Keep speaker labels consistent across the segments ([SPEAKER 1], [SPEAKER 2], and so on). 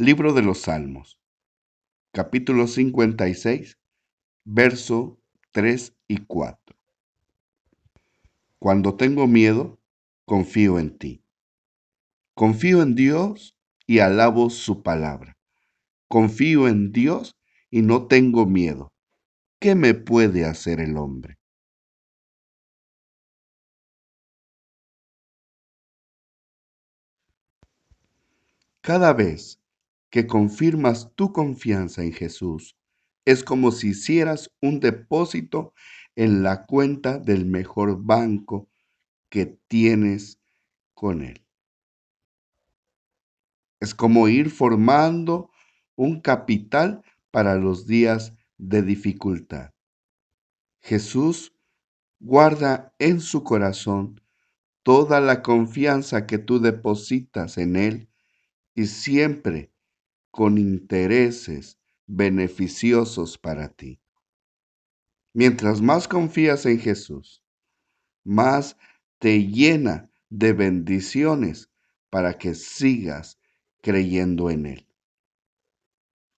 [SPEAKER 1] Libro de los Salmos, capítulo 56, verso 3 y 4. Cuando tengo miedo, confío en ti. Confío en Dios y alabo su palabra. Confío en Dios y no tengo miedo. ¿Qué me puede hacer el hombre? Cada vez que confirmas tu confianza en Jesús, es como si hicieras un depósito en la cuenta del mejor banco que tienes con Él. Es como ir formando un capital para los días de dificultad. Jesús guarda en su corazón toda la confianza que tú depositas en Él y siempre con intereses beneficiosos para ti. Mientras más confías en Jesús, más te llena de bendiciones para que sigas creyendo en Él.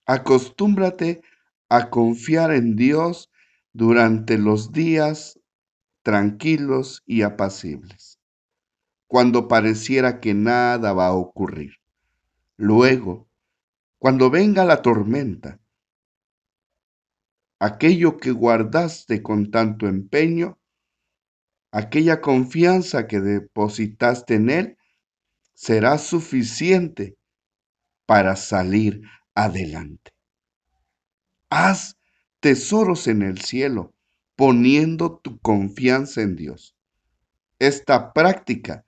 [SPEAKER 1] Acostúmbrate a confiar en Dios durante los días tranquilos y apacibles, cuando pareciera que nada va a ocurrir. Luego, cuando venga la tormenta, aquello que guardaste con tanto empeño, aquella confianza que depositaste en Él, será suficiente para salir adelante. Haz tesoros en el cielo, poniendo tu confianza en Dios. Esta práctica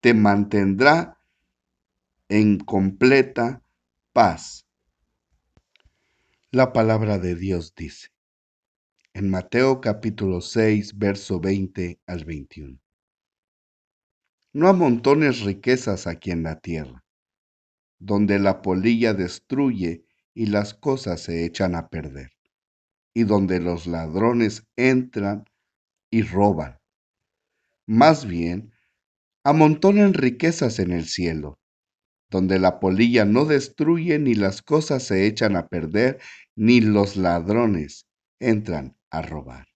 [SPEAKER 1] te mantendrá en completa paz. La palabra de Dios dice en Mateo capítulo 6, verso 20 al 21. No amontones riquezas aquí en la tierra, donde la polilla destruye y las cosas se echan a perder, y donde los ladrones entran y roban. Más bien, amontonen riquezas en el cielo, donde la polilla no destruye ni las cosas se echan a perder, ni los ladrones entran a robar.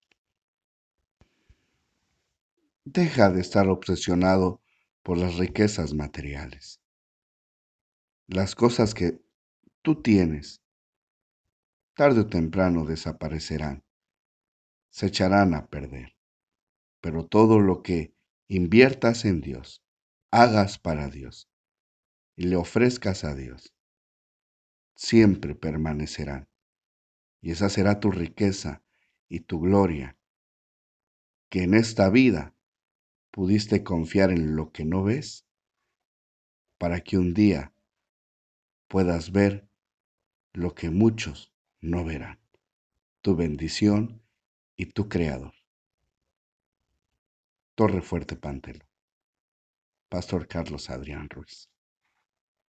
[SPEAKER 1] Deja de estar obsesionado por las riquezas materiales. Las cosas que tú tienes, tarde o temprano desaparecerán, se echarán a perder. Pero todo lo que inviertas en Dios, hagas para Dios, y le ofrezcas a Dios, siempre permanecerán. Y esa será tu riqueza y tu gloria, que en esta vida pudiste confiar en lo que no ves, para que un día puedas ver lo que muchos no verán, tu bendición y tu creador. Torre Fuerte Pantelo. Pastor Carlos Adrián Ruiz.